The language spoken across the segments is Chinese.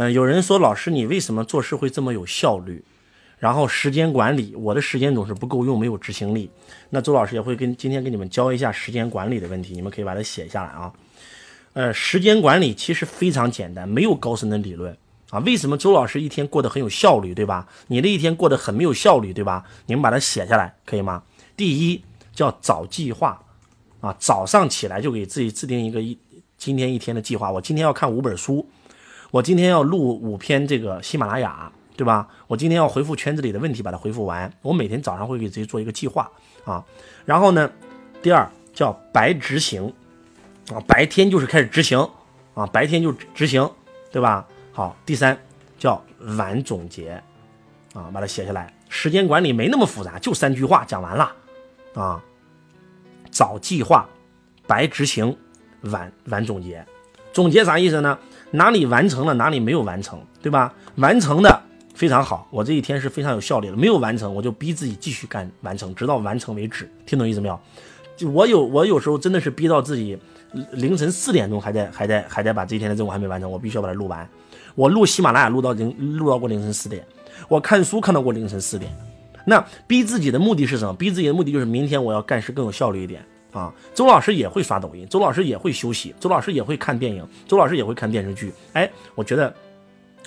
嗯，有人说老师你为什么做事会这么有效率？然后时间管理，我的时间总是不够用，没有执行力。那周老师也会跟今天跟你们教一下时间管理的问题，你们可以把它写下来啊。呃，时间管理其实非常简单，没有高深的理论啊。为什么周老师一天过得很有效率，对吧？你的一天过得很没有效率，对吧？你们把它写下来，可以吗？第一叫早计划啊，早上起来就给自己制定一个一今天一天的计划。我今天要看五本书，我今天要录五篇这个喜马拉雅。对吧？我今天要回复圈子里的问题，把它回复完。我每天早上会给自己做一个计划啊。然后呢，第二叫白执行啊，白天就是开始执行啊，白天就执行，对吧？好，第三叫晚总结啊，把它写下来。时间管理没那么复杂，就三句话讲完了啊。早计划，白执行，晚晚总结。总结啥意思呢？哪里完成了，哪里没有完成，对吧？完成的。非常好，我这一天是非常有效率的。没有完成，我就逼自己继续干完成，直到完成为止。听懂意思没有？就我有我有时候真的是逼到自己凌晨四点钟还在还在还在把这一天的任务还没完成，我必须要把它录完。我录喜马拉雅录到凌录到过凌晨四点，我看书看到过凌晨四点。那逼自己的目的是什么？逼自己的目的就是明天我要干事更有效率一点啊。周老师也会刷抖音，周老师也会休息，周老师也会看电影，周老师也会看电视剧。哎，我觉得。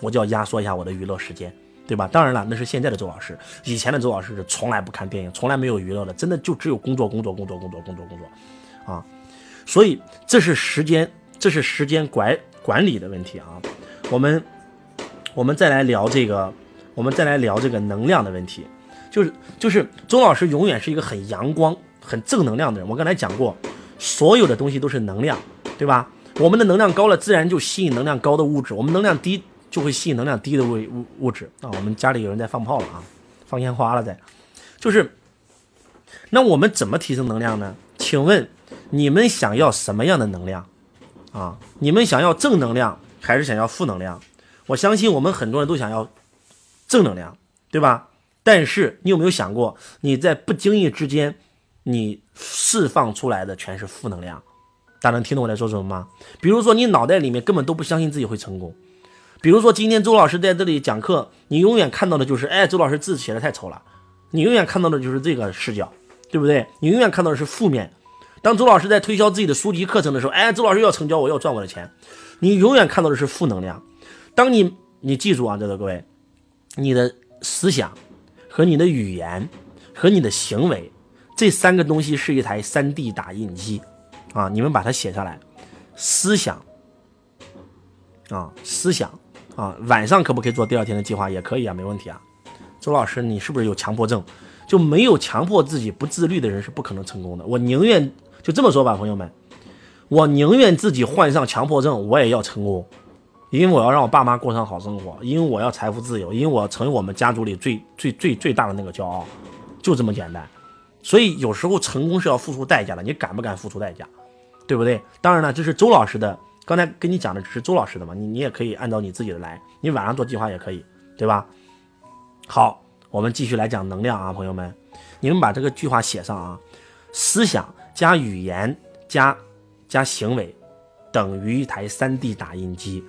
我就要压缩一下我的娱乐时间，对吧？当然了，那是现在的周老师，以前的周老师是从来不看电影，从来没有娱乐的，真的就只有工作，工作，工作，工作，工作，工作，啊！所以这是时间，这是时间管管理的问题啊。我们我们再来聊这个，我们再来聊这个能量的问题，就是就是周老师永远是一个很阳光、很正能量的人。我刚才讲过，所有的东西都是能量，对吧？我们的能量高了，自然就吸引能量高的物质；我们能量低。就会吸引能量低的物物物质啊！我们家里有人在放炮了啊，放烟花了在，就是，那我们怎么提升能量呢？请问你们想要什么样的能量啊？你们想要正能量还是想要负能量？我相信我们很多人都想要正能量，对吧？但是你有没有想过，你在不经意之间，你释放出来的全是负能量？大家能听懂我在说什么吗？比如说你脑袋里面根本都不相信自己会成功。比如说，今天周老师在这里讲课，你永远看到的就是，哎，周老师字写的太丑了。你永远看到的就是这个视角，对不对？你永远看到的是负面。当周老师在推销自己的书籍课程的时候，哎，周老师要成交，我要赚我的钱。你永远看到的是负能量。当你，你记住啊，在座各位，你的思想和你的语言和你的行为这三个东西是一台 3D 打印机啊，你们把它写下来，思想啊，思想。啊，晚上可不可以做第二天的计划？也可以啊，没问题啊。周老师，你是不是有强迫症？就没有强迫自己不自律的人是不可能成功的。我宁愿就这么说吧，朋友们，我宁愿自己患上强迫症，我也要成功，因为我要让我爸妈过上好生活，因为我要财富自由，因为我要成为我们家族里最最最最大的那个骄傲，就这么简单。所以有时候成功是要付出代价的，你敢不敢付出代价？对不对？当然了，这是周老师的。刚才跟你讲的只是周老师的嘛，你你也可以按照你自己的来，你晚上做计划也可以，对吧？好，我们继续来讲能量啊，朋友们，你们把这个句话写上啊，思想加语言加加行为等于一台 3D 打印机，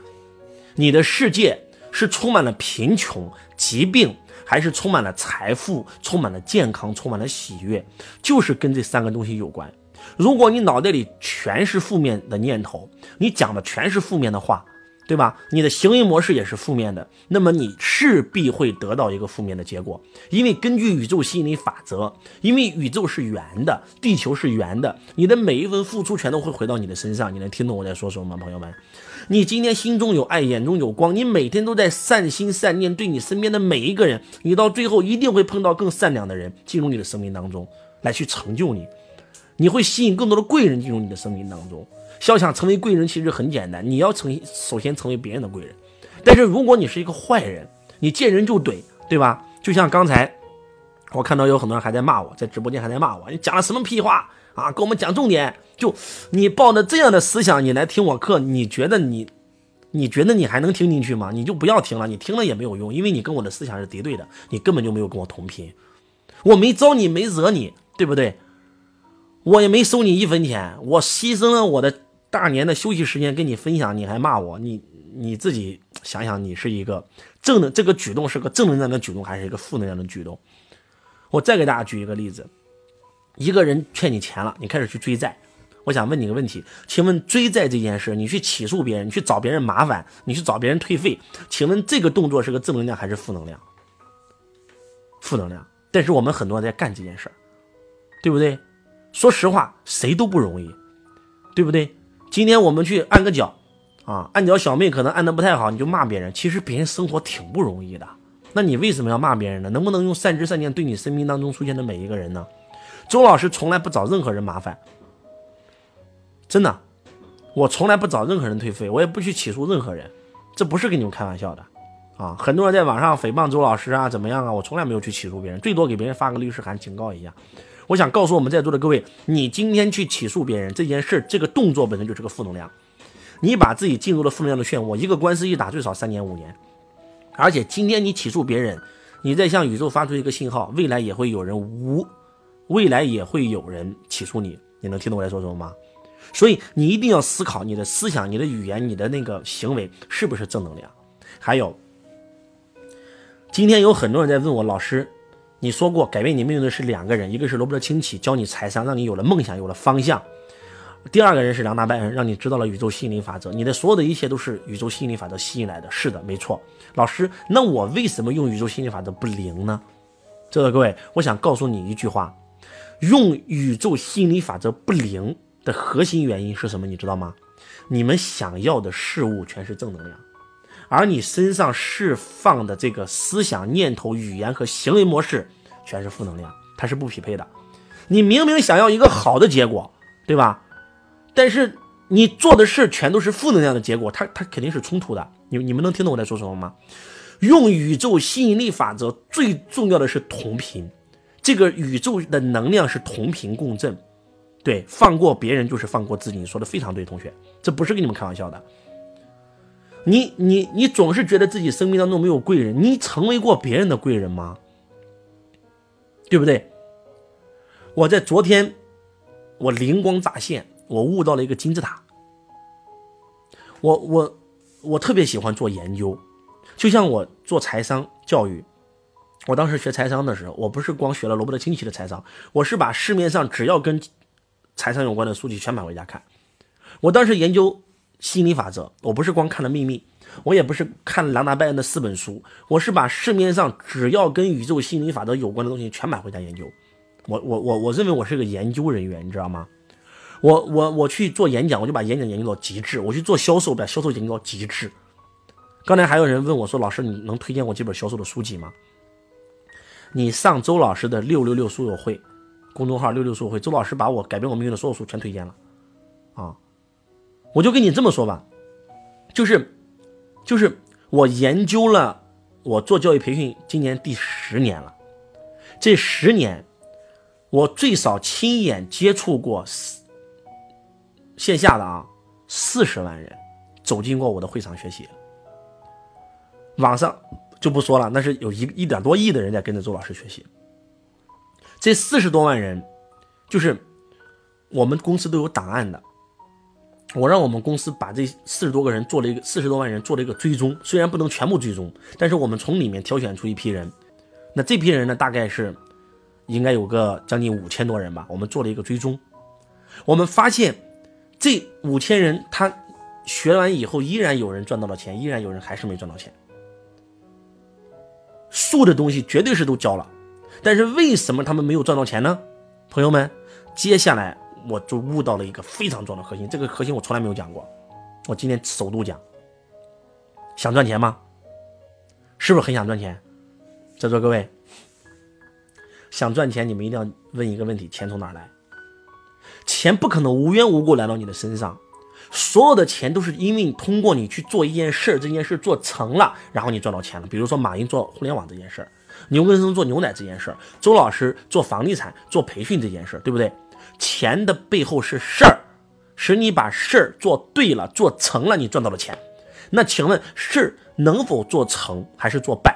你的世界是充满了贫穷、疾病，还是充满了财富、充满了健康、充满了喜悦，就是跟这三个东西有关。如果你脑袋里全是负面的念头，你讲的全是负面的话，对吧？你的行为模式也是负面的，那么你势必会得到一个负面的结果。因为根据宇宙吸引力法则，因为宇宙是圆的，地球是圆的，你的每一份付出全都会回到你的身上。你能听懂我在说什么吗，朋友们？你今天心中有爱，眼中有光，你每天都在善心善念，对你身边的每一个人，你到最后一定会碰到更善良的人进入你的生命当中，来去成就你。你会吸引更多的贵人进入你的生命当中。要想成为贵人，其实很简单，你要成首先成为别人的贵人。但是如果你是一个坏人，你见人就怼，对吧？就像刚才我看到有很多人还在骂我，在直播间还在骂我，你讲了什么屁话啊？给我们讲重点。就你抱着这样的思想，你来听我课，你觉得你，你觉得你还能听进去吗？你就不要听了，你听了也没有用，因为你跟我的思想是敌对的，你根本就没有跟我同频。我没招你，没惹你，对不对？我也没收你一分钱，我牺牲了我的大年的休息时间跟你分享，你还骂我，你你自己想想，你是一个正的这个举动是个正能量的举动，还是一个负能量的举动？我再给大家举一个例子，一个人欠你钱了，你开始去追债。我想问你个问题，请问追债这件事，你去起诉别人，你去找别人麻烦，你去找别人退费，请问这个动作是个正能量还是负能量？负能量。但是我们很多人在干这件事儿，对不对？说实话，谁都不容易，对不对？今天我们去按个脚，啊，按脚小妹可能按的不太好，你就骂别人，其实别人生活挺不容易的，那你为什么要骂别人呢？能不能用善知善念对你生命当中出现的每一个人呢？周老师从来不找任何人麻烦。真的，我从来不找任何人退费，我也不去起诉任何人，这不是跟你们开玩笑的，啊，很多人在网上诽谤周老师啊，怎么样啊？我从来没有去起诉别人，最多给别人发个律师函警告一下。我想告诉我们在座的各位，你今天去起诉别人这件事，这个动作本身就是个负能量，你把自己进入了负能量的漩涡，一个官司一打最少三年五年，而且今天你起诉别人，你在向宇宙发出一个信号，未来也会有人无，未来也会有人起诉你，你能听懂我在说什么吗？所以你一定要思考你的思想、你的语言、你的那个行为是不是正能量。还有，今天有很多人在问我，老师，你说过改变你命运的是两个人，一个是罗伯特清崎，教你财商，让你有了梦想，有了方向；第二个人是梁大拜恩，让你知道了宇宙吸引力法则。你的所有的一切都是宇宙吸引力法则吸引来的。是的，没错。老师，那我为什么用宇宙吸引力法则不灵呢？这个各位，我想告诉你一句话：用宇宙吸引力法则不灵。的核心原因是什么？你知道吗？你们想要的事物全是正能量，而你身上释放的这个思想、念头、语言和行为模式全是负能量，它是不匹配的。你明明想要一个好的结果，对吧？但是你做的事全都是负能量的结果，它它肯定是冲突的。你你们能听懂我在说什么吗？用宇宙吸引力法则最重要的是同频，这个宇宙的能量是同频共振。对，放过别人就是放过自己。你说的非常对，同学，这不是跟你们开玩笑的。你你你总是觉得自己生命当中没有贵人，你成为过别人的贵人吗？对不对？我在昨天，我灵光乍现，我悟到了一个金字塔。我我我特别喜欢做研究，就像我做财商教育，我当时学财商的时候，我不是光学了罗伯特清崎的财商，我是把市面上只要跟财商有关的书籍全买回家看。我当时研究心理法则，我不是光看了《秘密》，我也不是看朗达·拜恩的四本书，我是把市面上只要跟宇宙心理法则有关的东西全买回家研究。我我我我认为我是个研究人员，你知道吗？我我我去做演讲，我就把演讲研究到极致；我去做销售，把销售研究到极致。刚才还有人问我说：“老师，你能推荐我几本销售的书籍吗？”你上周老师的六六六书友会。公众号六六书友会，周老师把我改变我命运的所有书全推荐了，啊，我就跟你这么说吧，就是，就是我研究了，我做教育培训今年第十年了，这十年，我最少亲眼接触过四线下的啊四十万人走进过我的会场学习，网上就不说了，那是有一一点多亿的人在跟着周老师学习。这四十多万人，就是我们公司都有档案的。我让我们公司把这四十多个人做了一个四十多万人做了一个追踪，虽然不能全部追踪，但是我们从里面挑选出一批人。那这批人呢，大概是应该有个将近五千多人吧。我们做了一个追踪，我们发现这五千人他学完以后，依然有人赚到了钱，依然有人还是没赚到钱。数的东西绝对是都交了。但是为什么他们没有赚到钱呢？朋友们，接下来我就悟到了一个非常重要的核心，这个核心我从来没有讲过，我今天首度讲。想赚钱吗？是不是很想赚钱？在座各位，想赚钱，你们一定要问一个问题：钱从哪来？钱不可能无缘无故来到你的身上。所有的钱都是因为你通过你去做一件事，这件事做成了，然后你赚到钱了。比如说马云做互联网这件事，牛根生做牛奶这件事，周老师做房地产、做培训这件事，对不对？钱的背后是事儿，使你把事儿做对了、做成了，你赚到了钱。那请问事能否做成还是做败？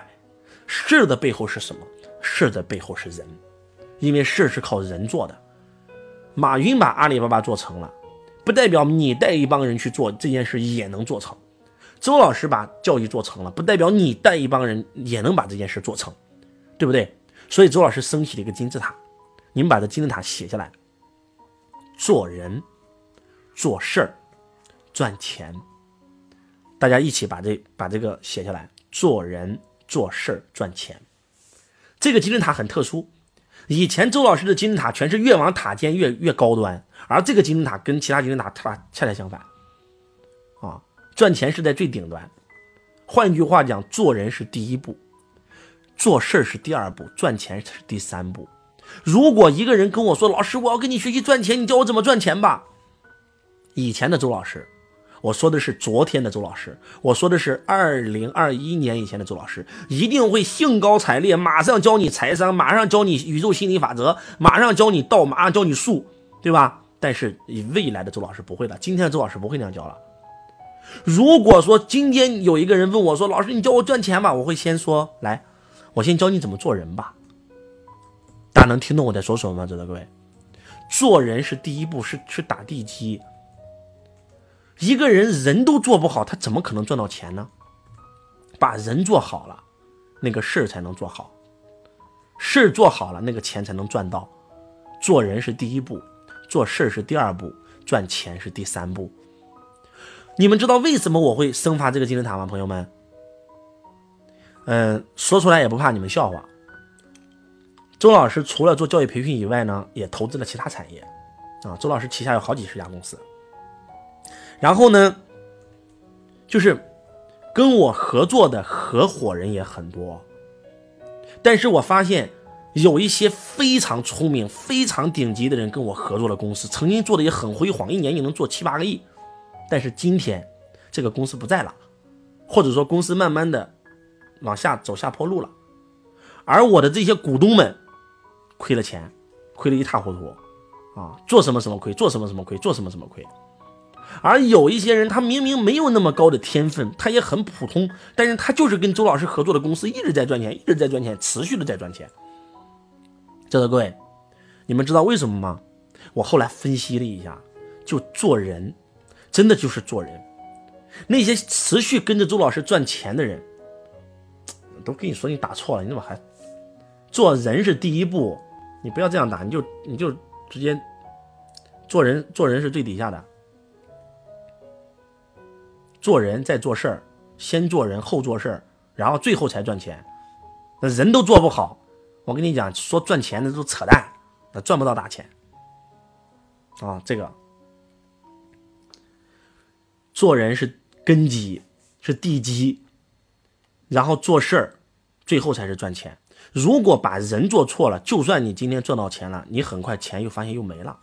事的背后是什么？事的背后是人，因为事是靠人做的。马云把阿里巴巴做成了。不代表你带一帮人去做这件事也能做成。周老师把教育做成了，不代表你带一帮人也能把这件事做成，对不对？所以周老师升起了一个金字塔，你们把这金字塔写下来。做人、做事儿、赚钱，大家一起把这把这个写下来。做人、做事儿、赚钱，这个金字塔很特殊。以前周老师的金字塔全是越往塔尖越越高端，而这个金字塔跟其他金字塔恰恰恰相反。啊，赚钱是在最顶端。换句话讲，做人是第一步，做事儿是第二步，赚钱是第三步。如果一个人跟我说：“老师，我要跟你学习赚钱，你教我怎么赚钱吧。”以前的周老师，我说的是昨天的周老师，我说的是二零二一年以前的周老师，一定会兴高采烈，马上教你财商，马上教你宇宙心理法则，马上教你道，马上教你术，对吧？但是未来的周老师不会的，今天的周老师不会那样教了。如果说今天有一个人问我说：“老师，你教我赚钱吧？”我会先说：“来，我先教你怎么做人吧。”大家能听懂我在说什么吗？在座各位，做人是第一步，是去打地基。一个人人都做不好，他怎么可能赚到钱呢？把人做好了，那个事儿才能做好；事做好了，那个钱才能赚到。做人是第一步，做事是第二步，赚钱是第三步。你们知道为什么我会生发这个金字塔吗，朋友们？嗯，说出来也不怕你们笑话。周老师除了做教育培训以外呢，也投资了其他产业，啊，周老师旗下有好几十家公司。然后呢，就是跟我合作的合伙人也很多，但是我发现有一些非常聪明、非常顶级的人跟我合作的公司，曾经做的也很辉煌，一年也能做七八个亿，但是今天这个公司不在了，或者说公司慢慢的往下走下坡路了，而我的这些股东们。亏了钱，亏得一塌糊涂，啊，做什么什么亏，做什么什么亏，做什么什么亏。而有一些人，他明明没有那么高的天分，他也很普通，但是他就是跟周老师合作的公司一直在赚钱，一直在赚钱，持续的在赚钱。在座各位，你们知道为什么吗？我后来分析了一下，就做人，真的就是做人。那些持续跟着周老师赚钱的人，都跟你说你打错了，你怎么还做人是第一步？你不要这样打，你就你就直接做人，做人是最底下的，做人再做事儿，先做人后做事儿，然后最后才赚钱。那人都做不好，我跟你讲，说赚钱的都扯淡，那赚不到大钱啊！这个做人是根基，是地基，然后做事儿，最后才是赚钱。如果把人做错了，就算你今天赚到钱了，你很快钱又发现又没了。